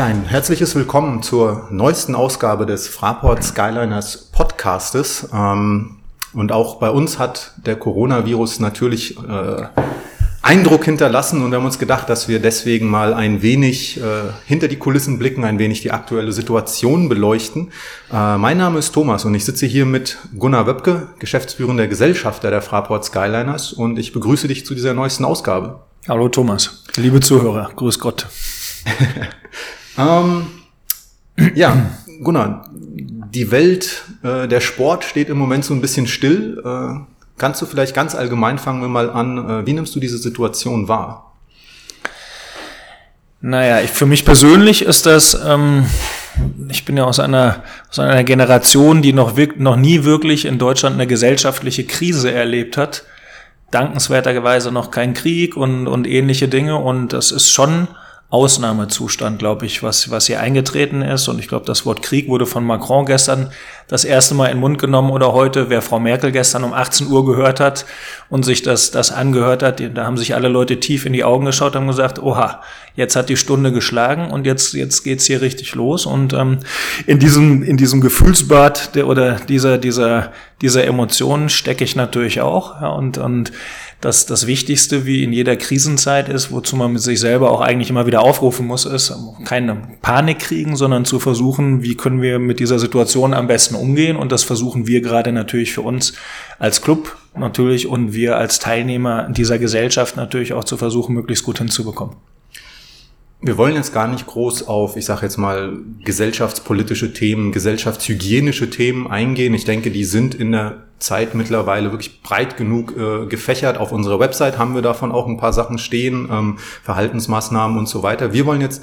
Ja, ein herzliches Willkommen zur neuesten Ausgabe des Fraport Skyliners Podcastes. Ähm, und auch bei uns hat der Coronavirus natürlich äh, Eindruck hinterlassen und wir haben uns gedacht, dass wir deswegen mal ein wenig äh, hinter die Kulissen blicken, ein wenig die aktuelle Situation beleuchten. Äh, mein Name ist Thomas und ich sitze hier mit Gunnar Wöpke, geschäftsführender Gesellschafter der Fraport Skyliners und ich begrüße dich zu dieser neuesten Ausgabe. Hallo Thomas, liebe Zuhörer, grüß Gott. Ähm, ja, Gunnar, die Welt, äh, der Sport steht im Moment so ein bisschen still. Äh, kannst du vielleicht ganz allgemein fangen wir mal an, äh, wie nimmst du diese Situation wahr? Naja, ich, für mich persönlich ist das, ähm, ich bin ja aus einer, aus einer Generation, die noch, noch nie wirklich in Deutschland eine gesellschaftliche Krise erlebt hat. Dankenswerterweise noch kein Krieg und, und ähnliche Dinge. Und das ist schon Ausnahmezustand, glaube ich, was, was hier eingetreten ist. Und ich glaube, das Wort Krieg wurde von Macron gestern das erste Mal in den Mund genommen oder heute. Wer Frau Merkel gestern um 18 Uhr gehört hat und sich das, das angehört hat, da haben sich alle Leute tief in die Augen geschaut und gesagt, oha, jetzt hat die Stunde geschlagen und jetzt, jetzt geht's hier richtig los. Und ähm, in diesem, in diesem Gefühlsbad der, oder dieser, dieser, dieser Emotionen stecke ich natürlich auch. Ja, und, und das, das Wichtigste, wie in jeder Krisenzeit ist, wozu man mit sich selber auch eigentlich immer wieder aufrufen muss, ist keine Panik kriegen, sondern zu versuchen, wie können wir mit dieser Situation am besten umgehen. Und das versuchen wir gerade natürlich für uns als Club natürlich und wir als Teilnehmer dieser Gesellschaft natürlich auch zu versuchen, möglichst gut hinzubekommen. Wir wollen jetzt gar nicht groß auf, ich sage jetzt mal, gesellschaftspolitische Themen, gesellschaftshygienische Themen eingehen. Ich denke, die sind in der Zeit mittlerweile wirklich breit genug äh, gefächert. Auf unserer Website haben wir davon auch ein paar Sachen stehen, ähm, Verhaltensmaßnahmen und so weiter. Wir wollen jetzt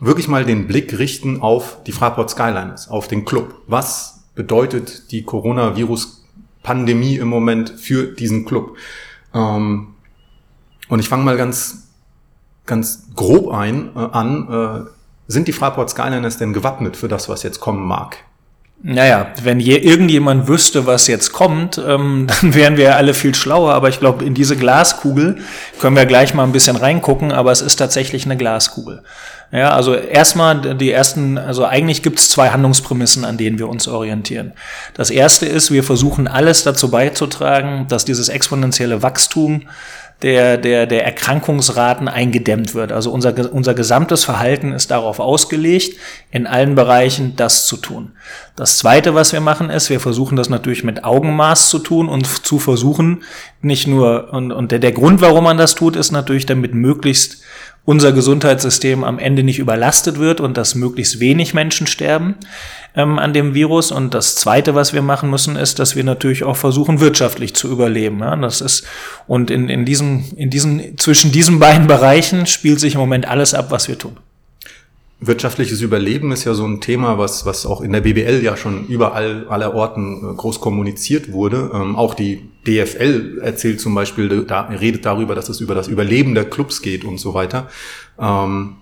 wirklich mal den Blick richten auf die Fraport Skyliners, auf den Club. Was bedeutet die Coronavirus-Pandemie im Moment für diesen Club? Ähm, und ich fange mal ganz, ganz grob ein, äh, an. Äh, sind die Fraport Skyliners denn gewappnet für das, was jetzt kommen mag? Naja, wenn je, irgendjemand wüsste, was jetzt kommt, ähm, dann wären wir alle viel schlauer. Aber ich glaube, in diese Glaskugel können wir gleich mal ein bisschen reingucken, aber es ist tatsächlich eine Glaskugel. Ja, also erstmal die ersten, also eigentlich gibt es zwei Handlungsprämissen, an denen wir uns orientieren. Das erste ist, wir versuchen alles dazu beizutragen, dass dieses exponentielle Wachstum der, der, der Erkrankungsraten eingedämmt wird. Also unser, unser gesamtes Verhalten ist darauf ausgelegt, in allen Bereichen das zu tun. Das Zweite, was wir machen, ist, wir versuchen das natürlich mit Augenmaß zu tun und zu versuchen, nicht nur, und, und der, der Grund, warum man das tut, ist natürlich, damit möglichst unser Gesundheitssystem am Ende nicht überlastet wird und dass möglichst wenig Menschen sterben ähm, an dem Virus. Und das Zweite, was wir machen müssen, ist, dass wir natürlich auch versuchen, wirtschaftlich zu überleben. Ja, das ist, und in, in diesem, in diesen, zwischen diesen beiden Bereichen spielt sich im Moment alles ab, was wir tun. Wirtschaftliches Überleben ist ja so ein Thema, was, was auch in der BBL ja schon überall aller Orten äh, groß kommuniziert wurde. Ähm, auch die DFL erzählt zum Beispiel, da, redet darüber, dass es über das Überleben der Clubs geht und so weiter. Ähm,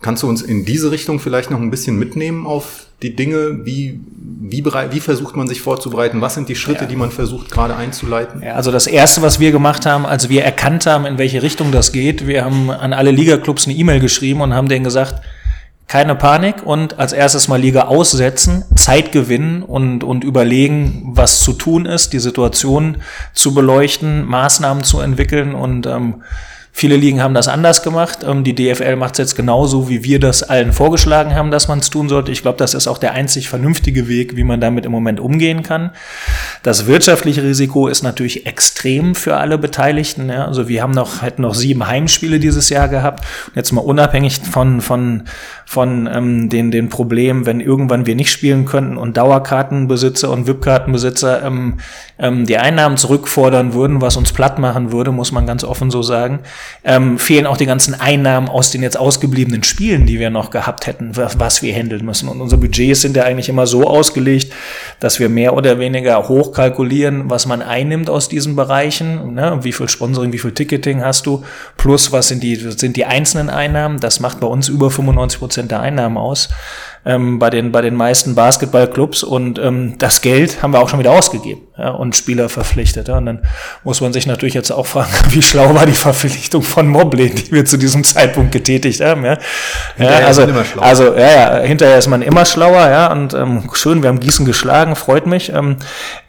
kannst du uns in diese Richtung vielleicht noch ein bisschen mitnehmen auf die Dinge? Wie, wie, bereit, wie versucht man sich vorzubereiten? Was sind die Schritte, ja. die man versucht gerade einzuleiten? Ja, also das Erste, was wir gemacht haben, als wir erkannt haben, in welche Richtung das geht, wir haben an alle Ligaclubs eine E-Mail geschrieben und haben denen gesagt, keine Panik und als erstes mal Liga aussetzen, Zeit gewinnen und, und überlegen, was zu tun ist, die Situation zu beleuchten, Maßnahmen zu entwickeln und ähm, Viele Ligen haben das anders gemacht. Ähm, die DFL macht es jetzt genauso, wie wir das allen vorgeschlagen haben, dass man es tun sollte. Ich glaube, das ist auch der einzig vernünftige Weg, wie man damit im Moment umgehen kann. Das wirtschaftliche Risiko ist natürlich extrem für alle Beteiligten. Also wir haben noch, hätten noch sieben Heimspiele dieses Jahr gehabt. Und jetzt mal unabhängig von, von, von ähm, den, den Problemen, wenn irgendwann wir nicht spielen könnten und Dauerkartenbesitzer und VIP-Kartenbesitzer ähm, ähm, die Einnahmen zurückfordern würden, was uns platt machen würde, muss man ganz offen so sagen, ähm, fehlen auch die ganzen Einnahmen aus den jetzt ausgebliebenen Spielen, die wir noch gehabt hätten, was, wir handeln müssen. Und unsere Budgets sind ja eigentlich immer so ausgelegt, dass wir mehr oder weniger hochkalkulieren, was man einnimmt aus diesen Bereichen, ne? wie viel Sponsoring, wie viel Ticketing hast du, plus was sind die, sind die einzelnen Einnahmen, das macht bei uns über 95 Prozent der Einnahmen aus. Ähm, bei, den, bei den meisten Basketballclubs und ähm, das Geld haben wir auch schon wieder ausgegeben ja, und Spieler verpflichtet. Ja. Und dann muss man sich natürlich jetzt auch fragen, wie schlau war die Verpflichtung von Mobley, die wir zu diesem Zeitpunkt getätigt haben. Ja. Ja, also, also ja, ja, hinterher ist man immer schlauer, ja, und ähm, schön, wir haben Gießen geschlagen, freut mich. Ähm,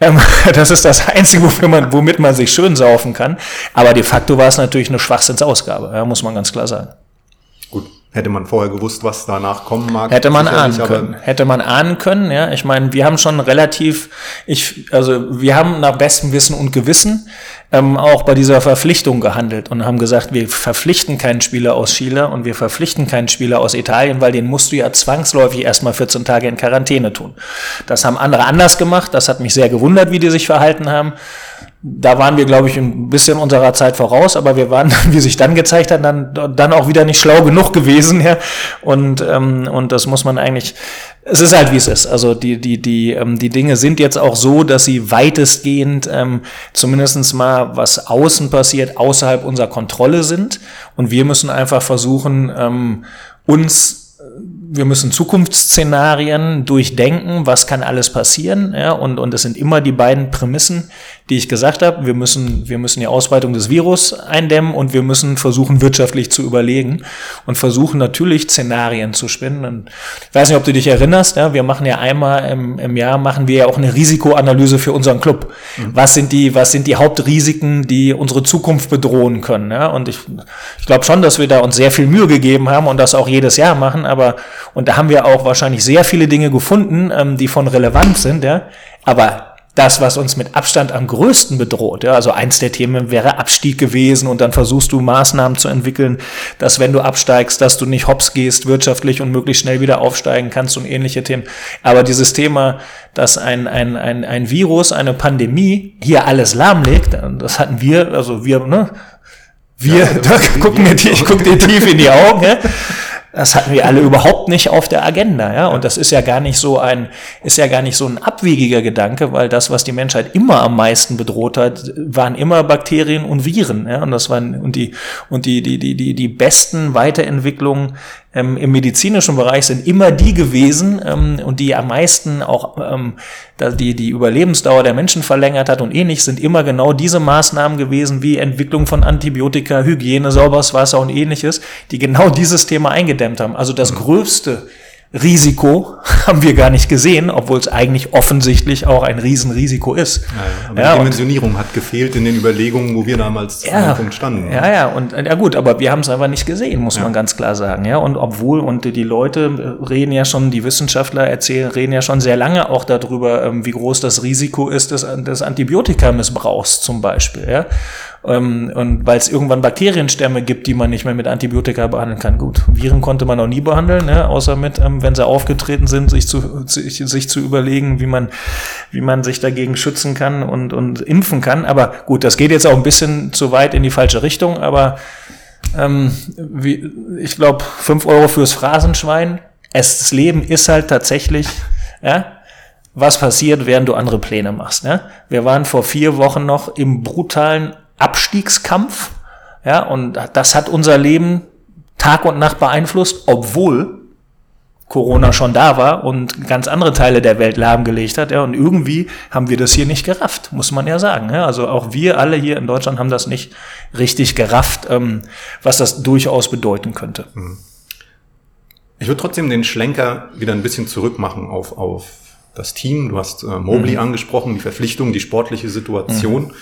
ähm, das ist das Einzige, wofür man, womit man sich schön saufen kann. Aber de facto war es natürlich eine Schwachsinnsausgabe, ja, muss man ganz klar sagen. Hätte man vorher gewusst, was danach kommen mag. Hätte man ahnen können. Hätte man ahnen können, ja. Ich meine, wir haben schon relativ, ich, also wir haben nach bestem Wissen und Gewissen ähm, auch bei dieser Verpflichtung gehandelt und haben gesagt, wir verpflichten keinen Spieler aus Chile und wir verpflichten keinen Spieler aus Italien, weil den musst du ja zwangsläufig erstmal 14 Tage in Quarantäne tun. Das haben andere anders gemacht. Das hat mich sehr gewundert, wie die sich verhalten haben da waren wir, glaube ich, ein bisschen unserer Zeit voraus, aber wir waren, wie sich dann gezeigt hat, dann, dann auch wieder nicht schlau genug gewesen. Ja? Und, ähm, und das muss man eigentlich, es ist halt, wie es ist. Also die, die, die, ähm, die Dinge sind jetzt auch so, dass sie weitestgehend ähm, zumindestens mal, was außen passiert, außerhalb unserer Kontrolle sind. Und wir müssen einfach versuchen, ähm, uns wir müssen Zukunftsszenarien durchdenken, was kann alles passieren, ja, und, und es sind immer die beiden Prämissen, die ich gesagt habe. Wir müssen, wir müssen die Ausbreitung des Virus eindämmen und wir müssen versuchen, wirtschaftlich zu überlegen und versuchen natürlich Szenarien zu spinnen. Und ich weiß nicht, ob du dich erinnerst, ja, wir machen ja einmal im, im Jahr, machen wir ja auch eine Risikoanalyse für unseren Club. Mhm. Was sind die, was sind die Hauptrisiken, die unsere Zukunft bedrohen können, ja, und ich, ich glaube schon, dass wir da uns sehr viel Mühe gegeben haben und das auch jedes Jahr machen, aber, und da haben wir auch wahrscheinlich sehr viele Dinge gefunden, ähm, die von Relevanz sind, ja, aber das, was uns mit Abstand am größten bedroht. Ja, also eins der Themen wäre Abstieg gewesen und dann versuchst du Maßnahmen zu entwickeln, dass wenn du absteigst, dass du nicht hops gehst wirtschaftlich und möglichst schnell wieder aufsteigen kannst und ähnliche Themen. Aber dieses Thema, dass ein, ein, ein, ein Virus, eine Pandemie hier alles lahmlegt, das hatten wir, also wir, ne, wir, ja, da gucken wir, ich gucke dir tief in die Augen, ja? Das hatten wir alle überhaupt nicht auf der Agenda, ja. Und das ist ja gar nicht so ein, ist ja gar nicht so ein abwegiger Gedanke, weil das, was die Menschheit immer am meisten bedroht hat, waren immer Bakterien und Viren, ja. Und das waren, und die, und die, die, die, die, die besten Weiterentwicklungen ähm, im medizinischen Bereich sind immer die gewesen ähm, und die am meisten auch ähm, die, die Überlebensdauer der Menschen verlängert hat und ähnlich, sind immer genau diese Maßnahmen gewesen, wie Entwicklung von Antibiotika, Hygiene, sauberes Wasser und ähnliches, die genau dieses Thema eingedämmt haben. Also das mhm. Risiko haben wir gar nicht gesehen, obwohl es eigentlich offensichtlich auch ein Riesenrisiko ist. Ja, ja, aber ja, die Dimensionierung hat gefehlt in den Überlegungen, wo wir damals zu ja, Punkt standen. Ja, ja, und ja gut, aber wir haben es einfach nicht gesehen, muss man ganz klar sagen. Ja, und obwohl, und die Leute reden ja schon, die Wissenschaftler erzählen, reden ja schon sehr lange auch darüber, ähm, wie groß das Risiko ist des, des Antibiotikamissbrauchs zum Beispiel. Ja. Ähm, und weil es irgendwann Bakterienstämme gibt, die man nicht mehr mit Antibiotika behandeln kann. Gut, Viren konnte man noch nie behandeln, ne? außer mit, ähm, wenn sie aufgetreten sind, sich zu, sich, sich zu überlegen, wie man, wie man sich dagegen schützen kann und, und impfen kann. Aber gut, das geht jetzt auch ein bisschen zu weit in die falsche Richtung, aber ähm, wie, ich glaube, fünf Euro fürs Phrasenschwein. Es, das Leben ist halt tatsächlich, ja, was passiert, während du andere Pläne machst. Ne? Wir waren vor vier Wochen noch im brutalen Abstiegskampf. Ja, und das hat unser Leben Tag und Nacht beeinflusst, obwohl Corona schon da war und ganz andere Teile der Welt lahmgelegt hat. Ja, und irgendwie haben wir das hier nicht gerafft, muss man ja sagen. Ja, also auch wir alle hier in Deutschland haben das nicht richtig gerafft, ähm, was das durchaus bedeuten könnte. Mhm. Ich würde trotzdem den Schlenker wieder ein bisschen zurückmachen auf, auf das Team. Du hast äh, Mobley mhm. angesprochen, die Verpflichtung, die sportliche Situation. Mhm.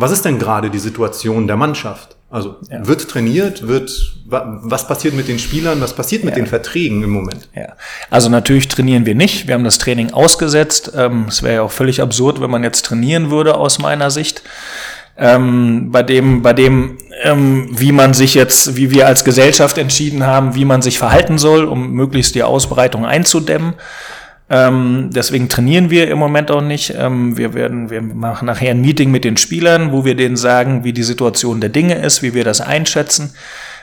Was ist denn gerade die Situation der Mannschaft? Also ja. wird trainiert, wird was passiert mit den Spielern, was passiert mit ja. den Verträgen im Moment? Ja. Also natürlich trainieren wir nicht. Wir haben das Training ausgesetzt. Ähm, es wäre ja auch völlig absurd, wenn man jetzt trainieren würde aus meiner Sicht. Ähm, bei dem, bei dem, ähm, wie man sich jetzt, wie wir als Gesellschaft entschieden haben, wie man sich verhalten soll, um möglichst die Ausbreitung einzudämmen. Ähm, deswegen trainieren wir im Moment auch nicht. Ähm, wir werden, wir machen nachher ein Meeting mit den Spielern, wo wir denen sagen, wie die Situation der Dinge ist, wie wir das einschätzen.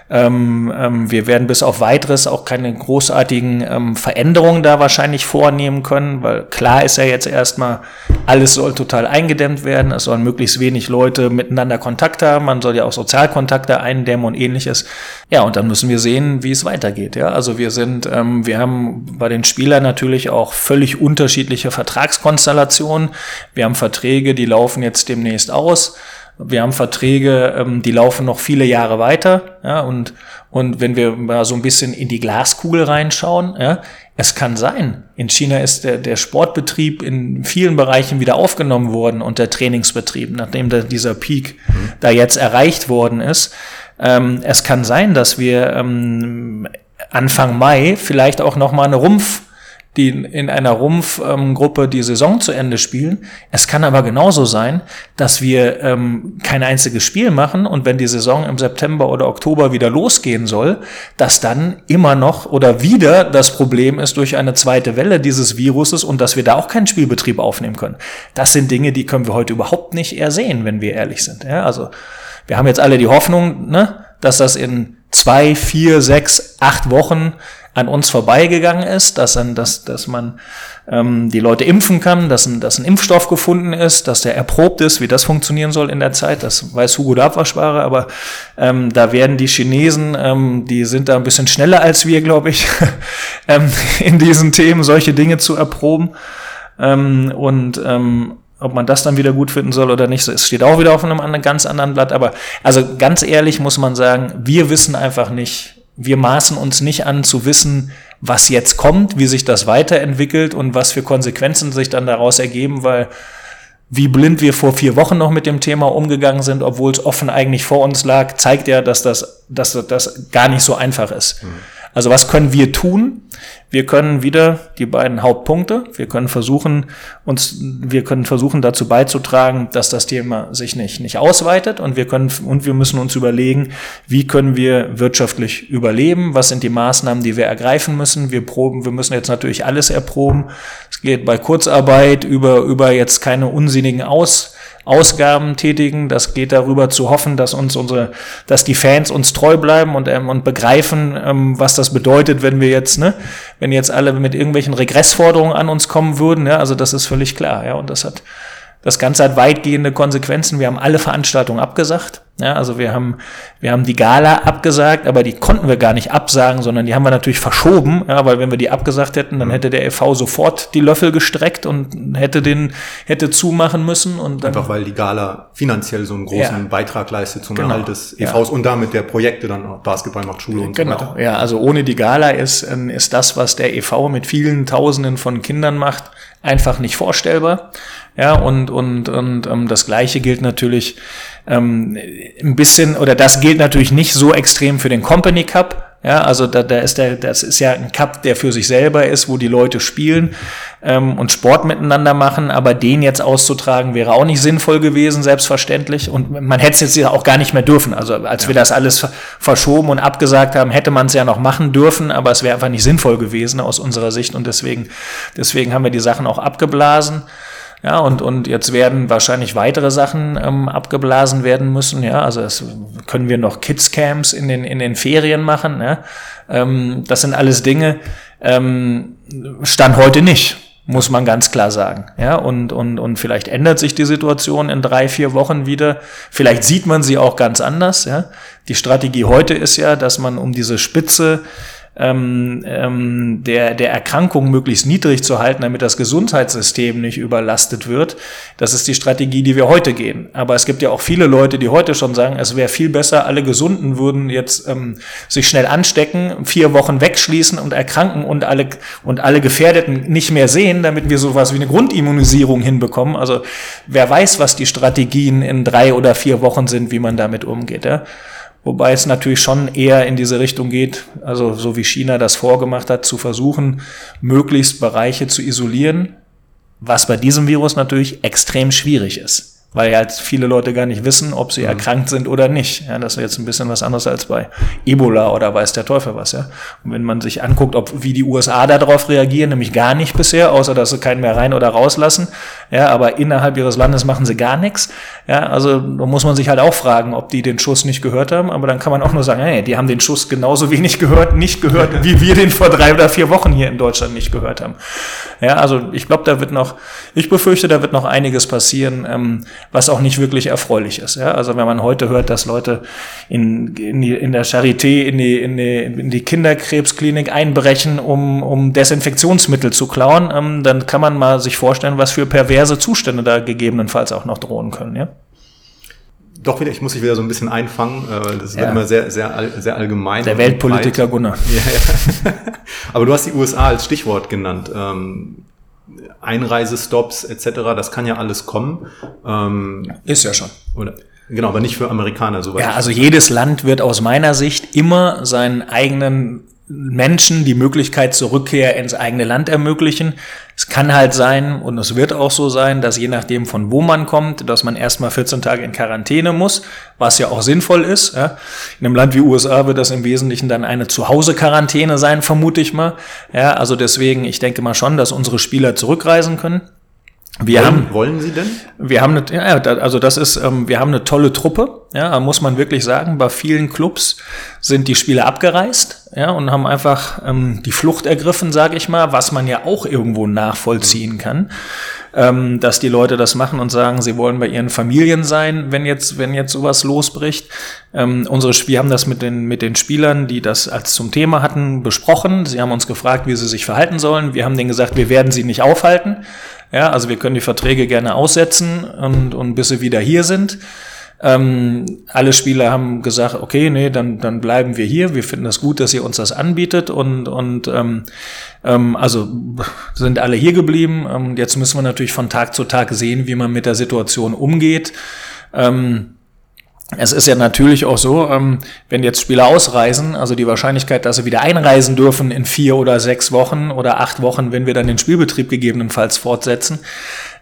Ähm, ähm, wir werden bis auf weiteres auch keine großartigen ähm, Veränderungen da wahrscheinlich vornehmen können, weil klar ist ja jetzt erstmal, alles soll total eingedämmt werden, es sollen möglichst wenig Leute miteinander Kontakt haben, man soll ja auch Sozialkontakte eindämmen und ähnliches. Ja, und dann müssen wir sehen, wie es weitergeht. Ja, also wir sind, ähm, wir haben bei den Spielern natürlich auch völlig unterschiedliche Vertragskonstellationen. Wir haben Verträge, die laufen jetzt demnächst aus. Wir haben Verträge, ähm, die laufen noch viele Jahre weiter. Ja, und, und wenn wir mal so ein bisschen in die Glaskugel reinschauen, ja, es kann sein, in China ist der, der Sportbetrieb in vielen Bereichen wieder aufgenommen worden und der Trainingsbetrieb, nachdem da dieser Peak mhm. da jetzt erreicht worden ist. Ähm, es kann sein, dass wir ähm, Anfang Mai vielleicht auch noch mal eine Rumpf die in einer Rumpfgruppe die Saison zu Ende spielen. Es kann aber genauso sein, dass wir ähm, kein einziges Spiel machen und wenn die Saison im September oder Oktober wieder losgehen soll, dass dann immer noch oder wieder das Problem ist durch eine zweite Welle dieses Viruses und dass wir da auch keinen Spielbetrieb aufnehmen können. Das sind Dinge, die können wir heute überhaupt nicht ersehen, wenn wir ehrlich sind. Ja, also wir haben jetzt alle die Hoffnung, ne, dass das in zwei, vier, sechs, acht Wochen an uns vorbeigegangen ist, dass, dass, dass man ähm, die Leute impfen kann, dass ein, dass ein Impfstoff gefunden ist, dass der erprobt ist, wie das funktionieren soll in der Zeit. Das weiß Hugo der Abwaschware, aber ähm, da werden die Chinesen, ähm, die sind da ein bisschen schneller als wir, glaube ich, ähm, in diesen Themen solche Dinge zu erproben. Ähm, und ähm, ob man das dann wieder gut finden soll oder nicht, es steht auch wieder auf einem anderen, ganz anderen Blatt. Aber also ganz ehrlich muss man sagen, wir wissen einfach nicht, wir maßen uns nicht an zu wissen, was jetzt kommt, wie sich das weiterentwickelt und was für Konsequenzen sich dann daraus ergeben, weil wie blind wir vor vier Wochen noch mit dem Thema umgegangen sind, obwohl es offen eigentlich vor uns lag, zeigt ja, dass das, dass das gar nicht so einfach ist. Mhm. Also was können wir tun? Wir können wieder die beiden Hauptpunkte. Wir können versuchen, uns, wir können versuchen dazu beizutragen, dass das Thema sich nicht, nicht ausweitet und wir können, und wir müssen uns überlegen, wie können wir wirtschaftlich überleben? Was sind die Maßnahmen, die wir ergreifen müssen? Wir proben, wir müssen jetzt natürlich alles erproben. Es geht bei Kurzarbeit über, über jetzt keine unsinnigen Aus, Ausgaben tätigen. Das geht darüber zu hoffen, dass uns unsere, dass die Fans uns treu bleiben und, ähm, und begreifen, ähm, was das bedeutet, wenn wir jetzt, ne, wenn jetzt alle mit irgendwelchen Regressforderungen an uns kommen würden. Ja, also das ist völlig klar. Ja, und das hat das Ganze hat weitgehende Konsequenzen. Wir haben alle Veranstaltungen abgesagt. Ja, also wir haben, wir haben die Gala abgesagt, aber die konnten wir gar nicht absagen, sondern die haben wir natürlich verschoben, ja, weil wenn wir die abgesagt hätten, dann mhm. hätte der EV sofort die Löffel gestreckt und hätte den, hätte zumachen müssen und dann, Einfach weil die Gala finanziell so einen großen ja, Beitrag leistet zum genau, Erhalt des EVs ja. und damit der Projekte dann Basketball macht Schule und genau, so weiter. Ja, also ohne die Gala ist, ähm, ist das, was der EV mit vielen Tausenden von Kindern macht, einfach nicht vorstellbar. Ja, und, und, und ähm, das Gleiche gilt natürlich ähm, ein bisschen, oder das gilt natürlich nicht so extrem für den Company Cup. Ja, also da, da ist der, das ist ja ein Cup, der für sich selber ist, wo die Leute spielen ähm, und Sport miteinander machen, aber den jetzt auszutragen wäre auch nicht sinnvoll gewesen, selbstverständlich. Und man hätte es jetzt ja auch gar nicht mehr dürfen. Also als ja. wir das alles verschoben und abgesagt haben, hätte man es ja noch machen dürfen, aber es wäre einfach nicht sinnvoll gewesen aus unserer Sicht und deswegen, deswegen haben wir die Sachen auch abgeblasen. Ja, und, und jetzt werden wahrscheinlich weitere Sachen ähm, abgeblasen werden müssen. Ja, also es können wir noch Kids-Camps in den, in den Ferien machen. Ja? Ähm, das sind alles Dinge, ähm, stand heute nicht muss man ganz klar sagen. Ja, und, und, und vielleicht ändert sich die Situation in drei, vier Wochen wieder. Vielleicht sieht man sie auch ganz anders. Ja. Die Strategie heute ist ja, dass man um diese Spitze ähm, ähm, der, der Erkrankung möglichst niedrig zu halten, damit das Gesundheitssystem nicht überlastet wird. Das ist die Strategie, die wir heute gehen. Aber es gibt ja auch viele Leute, die heute schon sagen, es wäre viel besser, alle Gesunden würden jetzt ähm, sich schnell anstecken, vier Wochen wegschließen und erkranken und alle, und alle Gefährdeten nicht mehr sehen, damit wir sowas wie eine Grundimmunisierung hinbekommen. Also wer weiß, was die Strategien in drei oder vier Wochen sind, wie man damit umgeht. Ja? Wobei es natürlich schon eher in diese Richtung geht, also so wie China das vorgemacht hat, zu versuchen, möglichst Bereiche zu isolieren, was bei diesem Virus natürlich extrem schwierig ist. Weil ja halt viele Leute gar nicht wissen, ob sie mhm. erkrankt sind oder nicht. Ja, das ist jetzt ein bisschen was anderes als bei Ebola oder weiß der Teufel was. Ja. Und wenn man sich anguckt, ob wie die USA darauf reagieren, nämlich gar nicht bisher, außer dass sie keinen mehr rein oder rauslassen. Ja, aber innerhalb ihres Landes machen sie gar nichts. Ja, also da muss man sich halt auch fragen, ob die den Schuss nicht gehört haben. Aber dann kann man auch nur sagen, hey, die haben den Schuss genauso wenig gehört, nicht gehört, wie wir den vor drei oder vier Wochen hier in Deutschland nicht gehört haben. Ja, also ich glaube, da wird noch, ich befürchte, da wird noch einiges passieren. Ähm, was auch nicht wirklich erfreulich ist. Ja? Also wenn man heute hört, dass Leute in, in, die, in der Charité, in die, in, die, in die Kinderkrebsklinik einbrechen, um, um Desinfektionsmittel zu klauen, ähm, dann kann man mal sich vorstellen, was für perverse Zustände da gegebenenfalls auch noch drohen können. Ja? Doch wieder, ich muss mich wieder so ein bisschen einfangen. Äh, das wird ja. immer sehr, sehr, sehr allgemein. Der Weltpolitiker Gunnar. Ja, ja. Aber du hast die USA als Stichwort genannt. Ähm, Einreisestops etc., das kann ja alles kommen. Ähm, Ist ja schon. Oder? Genau, aber nicht für Amerikaner. Soweit ja, also jedes Land wird aus meiner Sicht immer seinen eigenen Menschen die Möglichkeit zur Rückkehr ins eigene Land ermöglichen. Es kann halt sein, und es wird auch so sein, dass je nachdem von wo man kommt, dass man erstmal 14 Tage in Quarantäne muss, was ja auch sinnvoll ist. Ja. In einem Land wie USA wird das im Wesentlichen dann eine Zuhause-Quarantäne sein, vermute ich mal. Ja, also deswegen, ich denke mal schon, dass unsere Spieler zurückreisen können. Wir wollen, haben, wollen Sie denn? Wir haben eine, ja, also das ist, ähm, wir haben eine tolle Truppe, ja, muss man wirklich sagen. Bei vielen Clubs sind die Spieler abgereist, ja, und haben einfach ähm, die Flucht ergriffen, sage ich mal, was man ja auch irgendwo nachvollziehen kann, ähm, dass die Leute das machen und sagen, sie wollen bei ihren Familien sein, wenn jetzt, wenn jetzt sowas losbricht. Ähm, unsere, wir haben das mit den, mit den Spielern, die das als zum Thema hatten, besprochen. Sie haben uns gefragt, wie sie sich verhalten sollen. Wir haben denen gesagt, wir werden sie nicht aufhalten. Ja, also wir können die Verträge gerne aussetzen und, und bis sie wieder hier sind. Ähm, alle Spieler haben gesagt, okay, nee, dann, dann bleiben wir hier. Wir finden das gut, dass ihr uns das anbietet und, und ähm, ähm, also sind alle hier geblieben. Ähm, jetzt müssen wir natürlich von Tag zu Tag sehen, wie man mit der Situation umgeht. Ähm, es ist ja natürlich auch so, ähm, wenn jetzt Spieler ausreisen, also die Wahrscheinlichkeit, dass sie wieder einreisen dürfen in vier oder sechs Wochen oder acht Wochen, wenn wir dann den Spielbetrieb gegebenenfalls fortsetzen,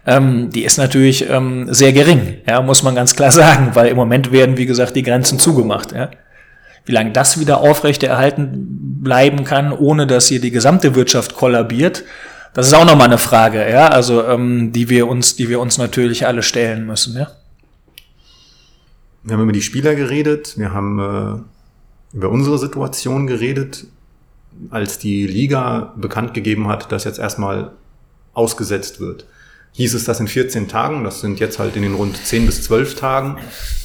ähm, die ist natürlich ähm, sehr gering, muss man ganz klar sagen, weil im Moment werden, wie gesagt, die Grenzen zugemacht. Wie lange das wieder aufrechterhalten bleiben kann, ohne dass hier die gesamte Wirtschaft kollabiert, das ist auch nochmal eine Frage, ja, also die wir uns, die wir uns natürlich alle stellen müssen, ja. Wir haben über die Spieler geredet, wir haben äh, über unsere Situation geredet, als die Liga bekannt gegeben hat, dass jetzt erstmal ausgesetzt wird. Hieß es, dass in 14 Tagen, das sind jetzt halt in den rund 10 bis 12 Tagen,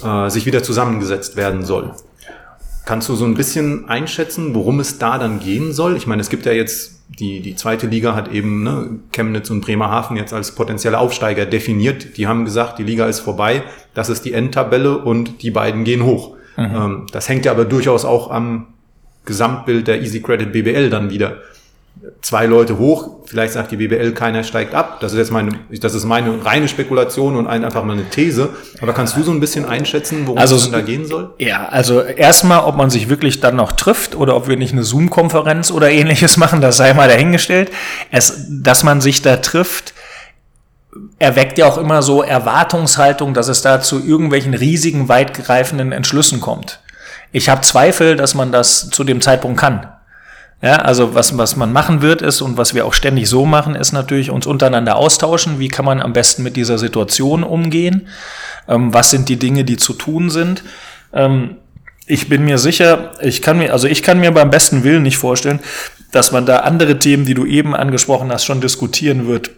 äh, sich wieder zusammengesetzt werden soll. Kannst du so ein bisschen einschätzen, worum es da dann gehen soll? Ich meine, es gibt ja jetzt, die, die zweite Liga hat eben ne, Chemnitz und Bremerhaven jetzt als potenzielle Aufsteiger definiert. Die haben gesagt, die Liga ist vorbei, das ist die Endtabelle und die beiden gehen hoch. Mhm. Ähm, das hängt ja aber durchaus auch am Gesamtbild der Easy Credit BBL dann wieder zwei Leute hoch, vielleicht sagt die BBL, keiner steigt ab. Das ist jetzt meine, das ist meine reine Spekulation und einfach mal eine These. Aber kannst du so ein bisschen einschätzen, worum also, es da gehen soll? Ja, also erstmal, ob man sich wirklich dann noch trifft oder ob wir nicht eine Zoom-Konferenz oder ähnliches machen, das sei mal dahingestellt. Es, dass man sich da trifft, erweckt ja auch immer so Erwartungshaltung, dass es da zu irgendwelchen riesigen, weitgreifenden Entschlüssen kommt. Ich habe Zweifel, dass man das zu dem Zeitpunkt kann. Ja, also was, was man machen wird ist und was wir auch ständig so machen, ist natürlich uns untereinander austauschen. Wie kann man am besten mit dieser Situation umgehen? Ähm, was sind die Dinge, die zu tun sind? Ähm, ich bin mir sicher, ich kann mir, also ich kann mir beim besten Willen nicht vorstellen, dass man da andere Themen, die du eben angesprochen hast, schon diskutieren wird.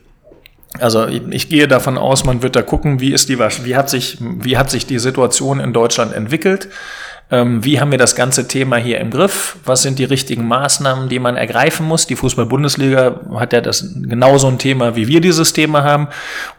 Also ich, ich gehe davon aus, man wird da gucken, wie ist die, wie hat sich, wie hat sich die Situation in Deutschland entwickelt? Ähm, wie haben wir das ganze Thema hier im Griff? Was sind die richtigen Maßnahmen, die man ergreifen muss? Die Fußball-Bundesliga hat ja das genauso ein Thema, wie wir dieses Thema haben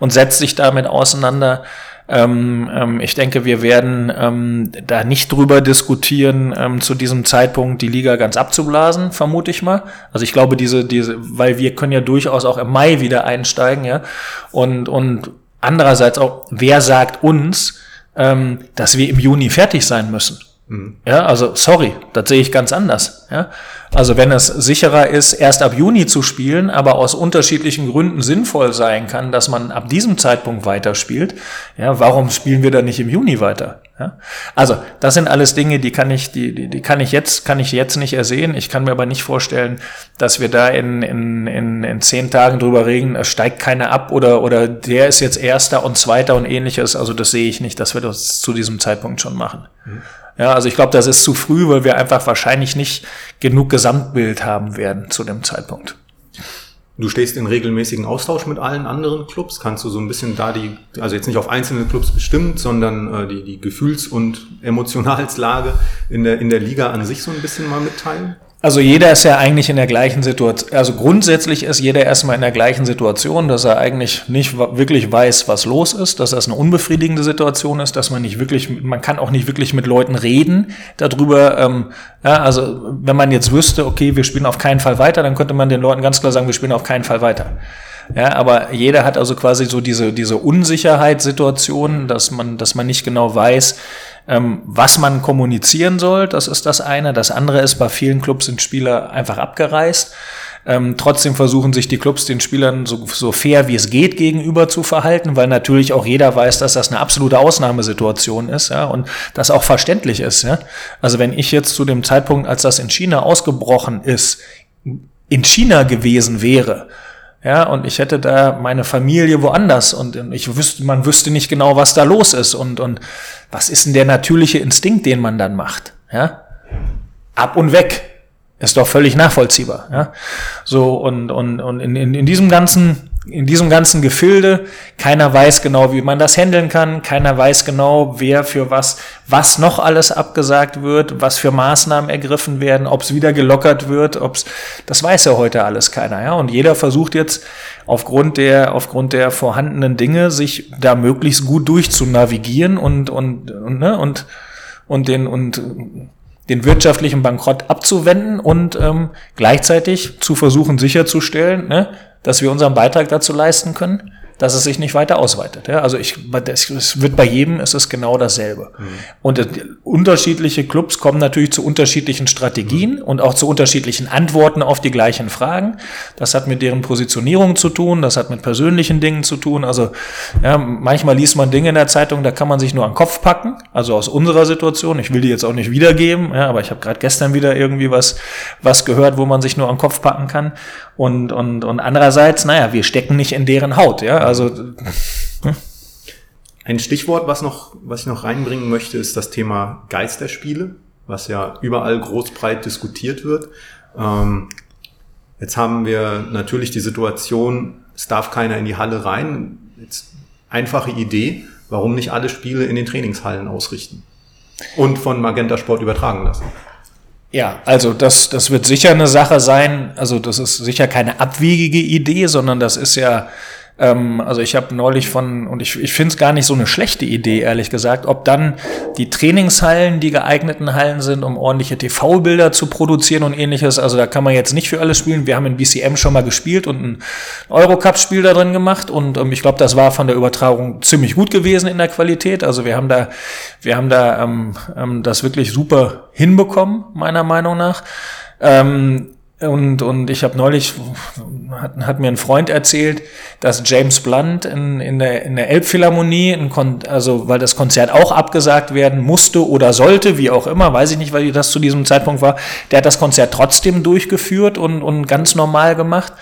und setzt sich damit auseinander. Ähm, ähm, ich denke, wir werden ähm, da nicht drüber diskutieren, ähm, zu diesem Zeitpunkt die Liga ganz abzublasen, vermute ich mal. Also ich glaube, diese, diese, weil wir können ja durchaus auch im Mai wieder einsteigen, ja. Und, und andererseits auch, wer sagt uns, ähm, dass wir im Juni fertig sein müssen? Ja, also sorry, das sehe ich ganz anders. Ja? Also wenn es sicherer ist, erst ab Juni zu spielen, aber aus unterschiedlichen Gründen sinnvoll sein kann, dass man ab diesem Zeitpunkt weiterspielt, ja, warum spielen wir dann nicht im Juni weiter? Ja? Also das sind alles Dinge, die kann ich, die, die, die kann ich jetzt, kann ich jetzt nicht ersehen. Ich kann mir aber nicht vorstellen, dass wir da in, in, in, in zehn Tagen drüber reden, es steigt keiner ab oder, oder der ist jetzt Erster und Zweiter und ähnliches. Also das sehe ich nicht, dass wir das zu diesem Zeitpunkt schon machen. Mhm. Ja, also ich glaube, das ist zu früh, weil wir einfach wahrscheinlich nicht genug Gesamtbild haben werden zu dem Zeitpunkt. Du stehst in regelmäßigen Austausch mit allen anderen Clubs. Kannst du so ein bisschen da die, also jetzt nicht auf einzelne Clubs bestimmt, sondern äh, die, die Gefühls- und Emotionalslage in der, in der Liga an sich so ein bisschen mal mitteilen? Also jeder ist ja eigentlich in der gleichen Situation. Also grundsätzlich ist jeder erstmal in der gleichen Situation, dass er eigentlich nicht wirklich weiß, was los ist, dass das eine unbefriedigende Situation ist, dass man nicht wirklich, man kann auch nicht wirklich mit Leuten reden darüber. Ähm, ja, also wenn man jetzt wüsste, okay, wir spielen auf keinen Fall weiter, dann könnte man den Leuten ganz klar sagen, wir spielen auf keinen Fall weiter. Ja, aber jeder hat also quasi so diese, diese Unsicherheitssituation, dass man, dass man nicht genau weiß, was man kommunizieren soll. Das ist das eine. Das andere ist, bei vielen Clubs sind Spieler einfach abgereist. Ähm, trotzdem versuchen sich die Clubs den Spielern so, so fair wie es geht gegenüber zu verhalten, weil natürlich auch jeder weiß, dass das eine absolute Ausnahmesituation ist, ja, und das auch verständlich ist, ja. Also wenn ich jetzt zu dem Zeitpunkt, als das in China ausgebrochen ist, in China gewesen wäre, ja, und ich hätte da meine Familie woanders und ich wüsste, man wüsste nicht genau, was da los ist und, und was ist denn der natürliche Instinkt, den man dann macht? Ja? Ab und weg. Ist doch völlig nachvollziehbar. Ja? So, und, und, und in, in, in diesem ganzen in diesem ganzen Gefilde. Keiner weiß genau, wie man das handeln kann. Keiner weiß genau, wer für was, was noch alles abgesagt wird, was für Maßnahmen ergriffen werden, ob es wieder gelockert wird, ob's, das weiß ja heute alles keiner, ja. Und jeder versucht jetzt aufgrund der, aufgrund der vorhandenen Dinge, sich da möglichst gut durchzunavigieren und, und, und, ne, und, und den, und, den wirtschaftlichen Bankrott abzuwenden und ähm, gleichzeitig zu versuchen sicherzustellen, ne, dass wir unseren Beitrag dazu leisten können, dass es sich nicht weiter ausweitet. Ja? Also ich, es wird bei jedem, es ist genau dasselbe. Mhm. Und äh, unterschiedliche Clubs kommen natürlich zu unterschiedlichen Strategien mhm. und auch zu unterschiedlichen Antworten auf die gleichen Fragen. Das hat mit deren Positionierung zu tun, das hat mit persönlichen Dingen zu tun. Also ja, manchmal liest man Dinge in der Zeitung, da kann man sich nur an den Kopf packen. Also aus unserer Situation. Ich will die jetzt auch nicht wiedergeben, ja, aber ich habe gerade gestern wieder irgendwie was, was gehört, wo man sich nur an den Kopf packen kann. Und, und, und andererseits, naja, wir stecken nicht in deren Haut. Ja? Also hm? ein Stichwort, was noch, was ich noch reinbringen möchte, ist das Thema Geisterspiele, was ja überall großbreit diskutiert wird. Ähm, jetzt haben wir natürlich die Situation, es darf keiner in die Halle rein. Jetzt einfache Idee, warum nicht alle Spiele in den Trainingshallen ausrichten und von Magenta Sport übertragen lassen? Ja, also das, das wird sicher eine Sache sein. Also das ist sicher keine abwegige Idee, sondern das ist ja ähm, also ich habe neulich von, und ich, ich finde es gar nicht so eine schlechte Idee, ehrlich gesagt, ob dann die Trainingshallen die geeigneten Hallen sind, um ordentliche TV-Bilder zu produzieren und ähnliches. Also da kann man jetzt nicht für alles spielen. Wir haben in BCM schon mal gespielt und ein Eurocup-Spiel da drin gemacht und ähm, ich glaube, das war von der Übertragung ziemlich gut gewesen in der Qualität. Also wir haben da, wir haben da ähm, ähm, das wirklich super hinbekommen, meiner Meinung nach. Ähm, und, und ich habe neulich, hat, hat mir ein Freund erzählt, dass James Blunt in, in der, in der Elbphilharmonie, ein Kon also weil das Konzert auch abgesagt werden musste oder sollte, wie auch immer, weiß ich nicht, weil das zu diesem Zeitpunkt war, der hat das Konzert trotzdem durchgeführt und, und ganz normal gemacht.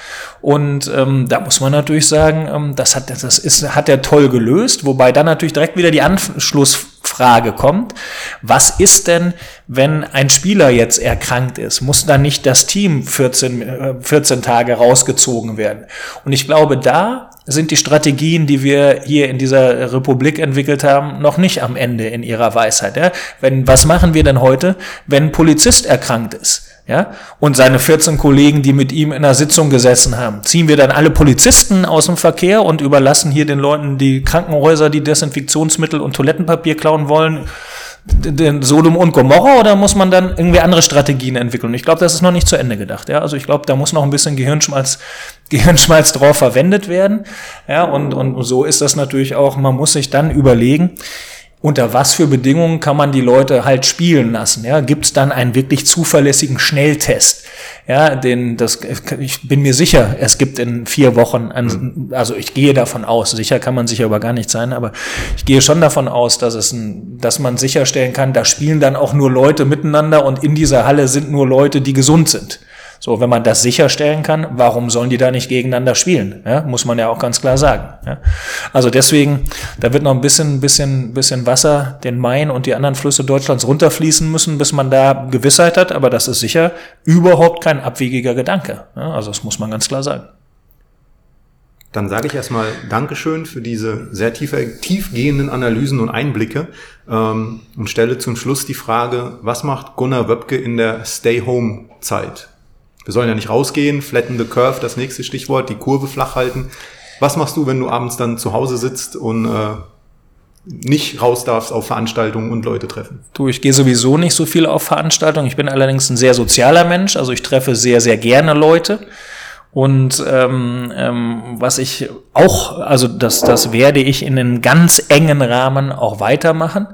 Und ähm, da muss man natürlich sagen, ähm, das, hat, das ist, hat er toll gelöst, wobei dann natürlich direkt wieder die Anschluss Frage kommt, was ist denn, wenn ein Spieler jetzt erkrankt ist? Muss dann nicht das Team 14, 14 äh, Tage rausgezogen werden? Und ich glaube, da sind die Strategien, die wir hier in dieser Republik entwickelt haben, noch nicht am Ende in ihrer Weisheit. Ja? Wenn, was machen wir denn heute, wenn ein Polizist erkrankt ist? Ja? Und seine 14 Kollegen, die mit ihm in einer Sitzung gesessen haben. Ziehen wir dann alle Polizisten aus dem Verkehr und überlassen hier den Leuten, die Krankenhäuser, die Desinfektionsmittel und Toilettenpapier klauen wollen, den Sodom und Gomorra oder muss man dann irgendwie andere Strategien entwickeln? Ich glaube, das ist noch nicht zu Ende gedacht. Ja? Also ich glaube, da muss noch ein bisschen Gehirnschmalz, Gehirnschmalz drauf verwendet werden. Ja, und, und so ist das natürlich auch. Man muss sich dann überlegen, unter was für Bedingungen kann man die Leute halt spielen lassen? Ja, gibt es dann einen wirklich zuverlässigen Schnelltest? Ja, den das ich bin mir sicher, es gibt in vier Wochen, einen, also ich gehe davon aus, sicher kann man sicher aber gar nicht sein, aber ich gehe schon davon aus, dass es ein, dass man sicherstellen kann, da spielen dann auch nur Leute miteinander und in dieser Halle sind nur Leute, die gesund sind. So, wenn man das sicherstellen kann, warum sollen die da nicht gegeneinander spielen? Ja, muss man ja auch ganz klar sagen. Ja. Also deswegen, da wird noch ein bisschen, bisschen, bisschen Wasser den Main und die anderen Flüsse Deutschlands runterfließen müssen, bis man da Gewissheit hat. Aber das ist sicher überhaupt kein abwegiger Gedanke. Ja, also das muss man ganz klar sagen. Dann sage ich erstmal Dankeschön für diese sehr tiefe, tiefgehenden Analysen und Einblicke ähm, und stelle zum Schluss die Frage, was macht Gunnar Wöbke in der Stay-Home-Zeit? Wir sollen ja nicht rausgehen, flatten the curve, das nächste Stichwort, die Kurve flach halten. Was machst du, wenn du abends dann zu Hause sitzt und äh, nicht raus darfst auf Veranstaltungen und Leute treffen? Du, ich gehe sowieso nicht so viel auf Veranstaltungen. Ich bin allerdings ein sehr sozialer Mensch, also ich treffe sehr, sehr gerne Leute. Und ähm, ähm, was ich auch, also das, das werde ich in einem ganz engen Rahmen auch weitermachen.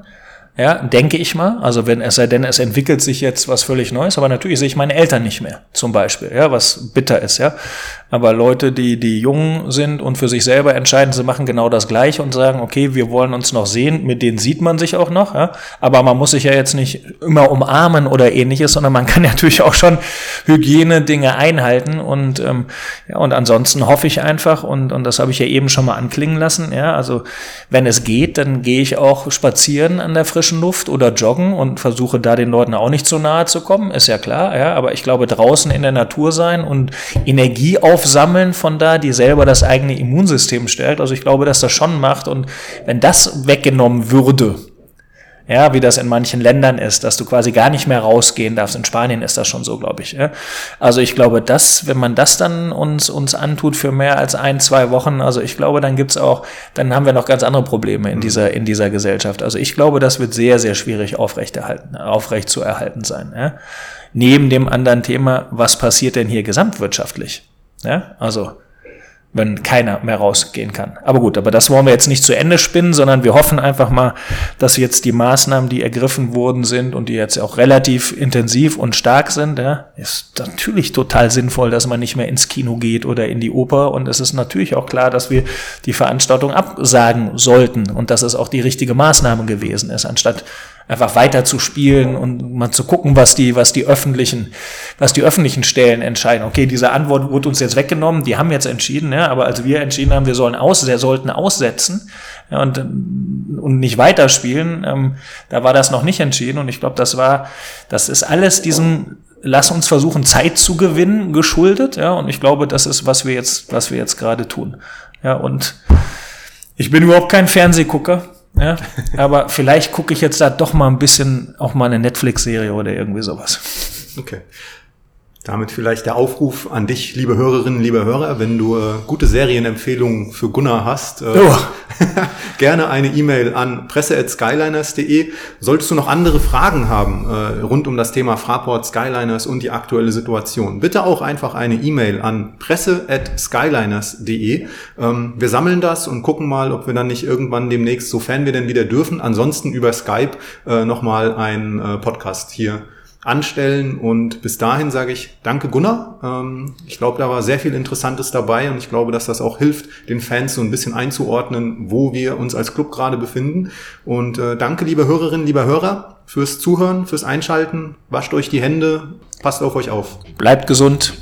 Ja, denke ich mal. Also wenn es sei denn, es entwickelt sich jetzt was völlig Neues, aber natürlich sehe ich meine Eltern nicht mehr, zum Beispiel, ja, was bitter ist, ja. Aber Leute, die, die jung sind und für sich selber entscheiden, sie machen genau das Gleiche und sagen, okay, wir wollen uns noch sehen, mit denen sieht man sich auch noch, ja. Aber man muss sich ja jetzt nicht immer umarmen oder ähnliches, sondern man kann natürlich auch schon Hygiene-Dinge einhalten und, ähm, ja, und ansonsten hoffe ich einfach und, und das habe ich ja eben schon mal anklingen lassen, ja. Also wenn es geht, dann gehe ich auch spazieren an der frischen Luft oder joggen und versuche da den Leuten auch nicht zu nahe zu kommen, ist ja klar, ja. Aber ich glaube, draußen in der Natur sein und Energie auf aufsammeln von da, die selber das eigene Immunsystem stärkt. Also ich glaube, dass das schon macht. Und wenn das weggenommen würde, ja, wie das in manchen Ländern ist, dass du quasi gar nicht mehr rausgehen darfst. In Spanien ist das schon so, glaube ich. Ja. Also ich glaube, dass, wenn man das dann uns, uns antut für mehr als ein, zwei Wochen, also ich glaube, dann gibt's auch, dann haben wir noch ganz andere Probleme in dieser, in dieser Gesellschaft. Also ich glaube, das wird sehr, sehr schwierig aufrechterhalten, aufrecht zu erhalten sein. Ja. Neben dem anderen Thema, was passiert denn hier gesamtwirtschaftlich? Ja, also wenn keiner mehr rausgehen kann. Aber gut, aber das wollen wir jetzt nicht zu Ende spinnen, sondern wir hoffen einfach mal, dass jetzt die Maßnahmen, die ergriffen worden sind und die jetzt auch relativ intensiv und stark sind, ja, ist natürlich total sinnvoll, dass man nicht mehr ins Kino geht oder in die Oper. Und es ist natürlich auch klar, dass wir die Veranstaltung absagen sollten und dass es auch die richtige Maßnahme gewesen ist, anstatt einfach weiter zu spielen und mal zu gucken, was die, was die öffentlichen, was die öffentlichen Stellen entscheiden. Okay, diese Antwort wurde uns jetzt weggenommen, die haben jetzt entschieden, ja, aber als wir entschieden haben, wir sollen aus, wir sollten aussetzen ja, und, und nicht weiterspielen, ähm, da war das noch nicht entschieden und ich glaube, das war, das ist alles diesem lass uns versuchen, Zeit zu gewinnen, geschuldet, ja, und ich glaube, das ist, was wir jetzt, was wir jetzt gerade tun. Ja, und ich bin überhaupt kein Fernsehgucker. Ja, aber vielleicht gucke ich jetzt da doch mal ein bisschen auch mal eine Netflix-Serie oder irgendwie sowas. Okay. Damit vielleicht der Aufruf an dich, liebe Hörerinnen, liebe Hörer, wenn du äh, gute Serienempfehlungen für Gunnar hast, äh, oh. gerne eine E-Mail an presse@skyliners.de. Solltest du noch andere Fragen haben äh, rund um das Thema Fraport Skyliners und die aktuelle Situation, bitte auch einfach eine E-Mail an presse@skyliners.de. Ähm, wir sammeln das und gucken mal, ob wir dann nicht irgendwann demnächst, sofern wir denn wieder dürfen, ansonsten über Skype äh, nochmal einen äh, Podcast hier anstellen. Und bis dahin sage ich danke Gunnar. Ähm, ich glaube, da war sehr viel Interessantes dabei und ich glaube, dass das auch hilft, den Fans so ein bisschen einzuordnen, wo wir uns als Club gerade befinden. Und äh, danke, liebe Hörerinnen, lieber Hörer, fürs Zuhören, fürs Einschalten. Wascht euch die Hände, passt auf euch auf. Bleibt gesund.